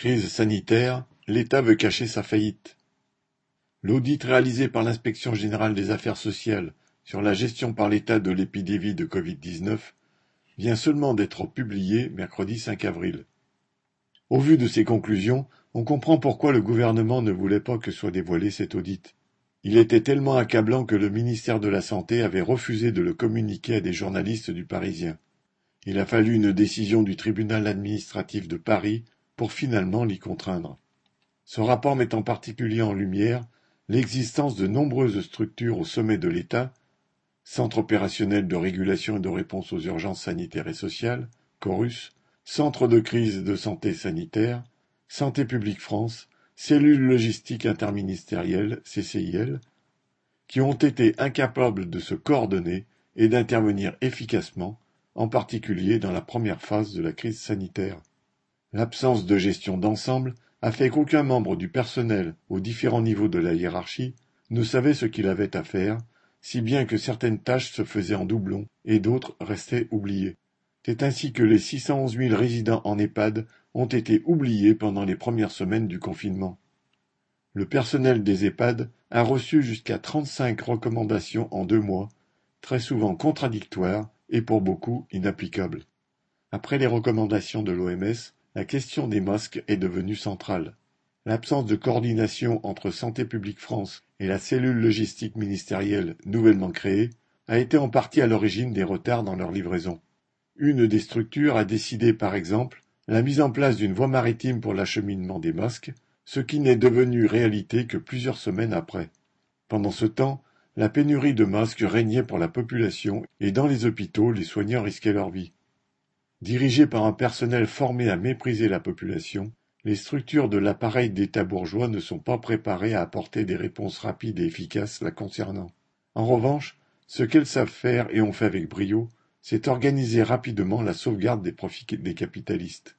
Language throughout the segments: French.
Crise sanitaire, l'État veut cacher sa faillite. L'audit réalisé par l'Inspection générale des affaires sociales sur la gestion par l'État de l'épidémie de Covid-19 vient seulement d'être publié mercredi 5 avril. Au vu de ces conclusions, on comprend pourquoi le gouvernement ne voulait pas que soit dévoilé cet audit. Il était tellement accablant que le ministère de la Santé avait refusé de le communiquer à des journalistes du Parisien. Il a fallu une décision du tribunal administratif de Paris pour finalement l'y contraindre. Ce rapport met en particulier en lumière l'existence de nombreuses structures au sommet de l'État, Centre opérationnel de régulation et de réponse aux urgences sanitaires et sociales, Corus, Centre de crise de santé sanitaire, Santé publique France, Cellule logistique interministérielle, CCIL, qui ont été incapables de se coordonner et d'intervenir efficacement, en particulier dans la première phase de la crise sanitaire. L'absence de gestion d'ensemble a fait qu'aucun membre du personnel aux différents niveaux de la hiérarchie ne savait ce qu'il avait à faire, si bien que certaines tâches se faisaient en doublon et d'autres restaient oubliées. C'est ainsi que les 611 000 résidents en EHPAD ont été oubliés pendant les premières semaines du confinement. Le personnel des EHPAD a reçu jusqu'à 35 recommandations en deux mois, très souvent contradictoires et pour beaucoup inapplicables. Après les recommandations de l'OMS, la question des masques est devenue centrale. L'absence de coordination entre Santé publique France et la cellule logistique ministérielle nouvellement créée a été en partie à l'origine des retards dans leur livraison. Une des structures a décidé par exemple la mise en place d'une voie maritime pour l'acheminement des masques, ce qui n'est devenu réalité que plusieurs semaines après. Pendant ce temps, la pénurie de masques régnait pour la population et dans les hôpitaux les soignants risquaient leur vie. Dirigées par un personnel formé à mépriser la population, les structures de l'appareil d'État bourgeois ne sont pas préparées à apporter des réponses rapides et efficaces la concernant. En revanche, ce qu'elles savent faire et ont fait avec brio, c'est organiser rapidement la sauvegarde des profits des capitalistes.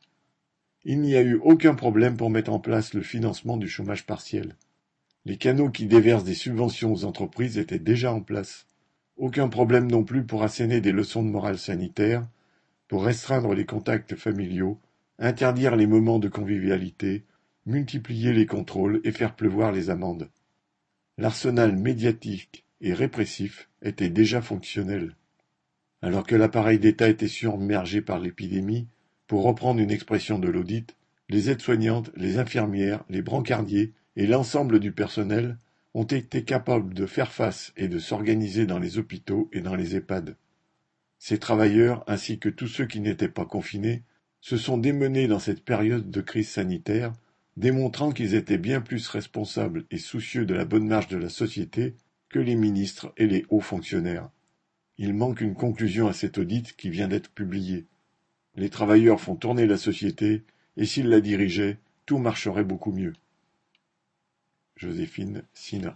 Il n'y a eu aucun problème pour mettre en place le financement du chômage partiel. Les canaux qui déversent des subventions aux entreprises étaient déjà en place. Aucun problème non plus pour asséner des leçons de morale sanitaire, pour restreindre les contacts familiaux, interdire les moments de convivialité, multiplier les contrôles et faire pleuvoir les amendes. L'arsenal médiatique et répressif était déjà fonctionnel. Alors que l'appareil d'État était submergé par l'épidémie, pour reprendre une expression de l'audit, les aides-soignantes, les infirmières, les brancardiers et l'ensemble du personnel ont été capables de faire face et de s'organiser dans les hôpitaux et dans les EHPAD. Ces travailleurs, ainsi que tous ceux qui n'étaient pas confinés, se sont démenés dans cette période de crise sanitaire, démontrant qu'ils étaient bien plus responsables et soucieux de la bonne marche de la société que les ministres et les hauts fonctionnaires. Il manque une conclusion à cet audit qui vient d'être publié. Les travailleurs font tourner la société, et s'ils la dirigeaient, tout marcherait beaucoup mieux. Joséphine Sina